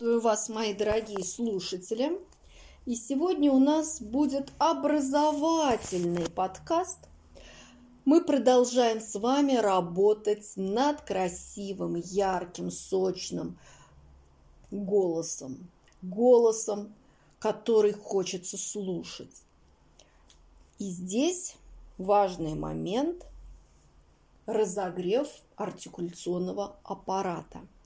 Приветствую вас, мои дорогие слушатели. И сегодня у нас будет образовательный подкаст. Мы продолжаем с вами работать над красивым, ярким, сочным голосом. Голосом, который хочется слушать. И здесь важный момент – разогрев артикуляционного аппарата –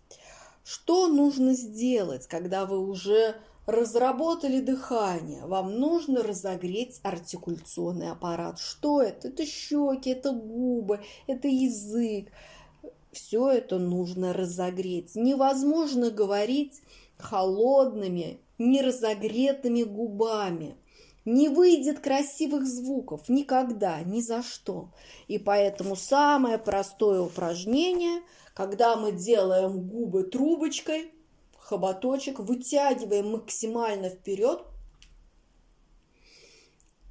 что нужно сделать, когда вы уже разработали дыхание? Вам нужно разогреть артикуляционный аппарат. Что это? Это щеки, это губы, это язык. Все это нужно разогреть. Невозможно говорить холодными, неразогретыми губами. Не выйдет красивых звуков никогда, ни за что. И поэтому самое простое упражнение – когда мы делаем губы трубочкой, хоботочек, вытягиваем максимально вперед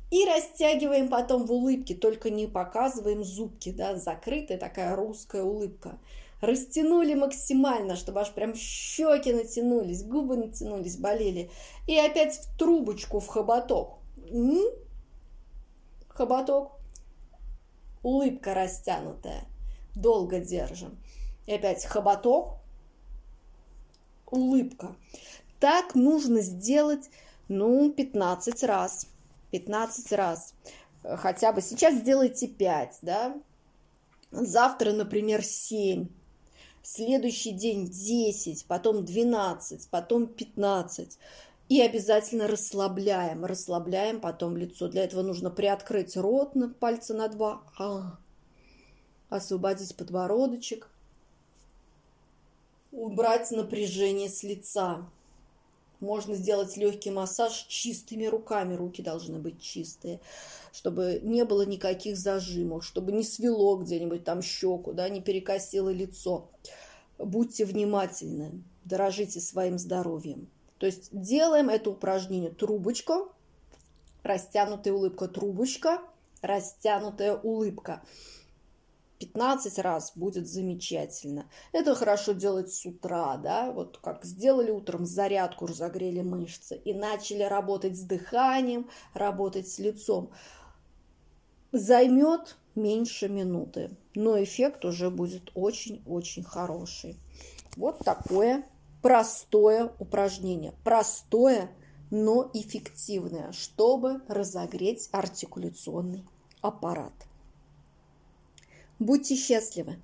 и растягиваем потом в улыбке, только не показываем зубки, да, закрытая такая русская улыбка. Растянули максимально, чтобы аж прям щеки натянулись, губы натянулись, болели. И опять в трубочку, в хоботок. Хоботок. Улыбка растянутая. Долго держим. И опять хоботок, улыбка. Так нужно сделать, ну, 15 раз. 15 раз. Хотя бы сейчас сделайте 5, да? Завтра, например, 7. Следующий день 10, потом 12, потом 15. И обязательно расслабляем. Расслабляем потом лицо. Для этого нужно приоткрыть рот на пальцы на два. А, освободить подбородочек убрать напряжение с лица. Можно сделать легкий массаж чистыми руками, руки должны быть чистые, чтобы не было никаких зажимов, чтобы не свело где-нибудь там щеку, да, не перекосило лицо. Будьте внимательны, дорожите своим здоровьем. То есть делаем это упражнение трубочка, растянутая улыбка, трубочка, растянутая улыбка. 15 раз будет замечательно. Это хорошо делать с утра, да, вот как сделали утром зарядку, разогрели мышцы и начали работать с дыханием, работать с лицом. Займет меньше минуты, но эффект уже будет очень-очень хороший. Вот такое простое упражнение. Простое, но эффективное, чтобы разогреть артикуляционный аппарат. Будьте счастливы!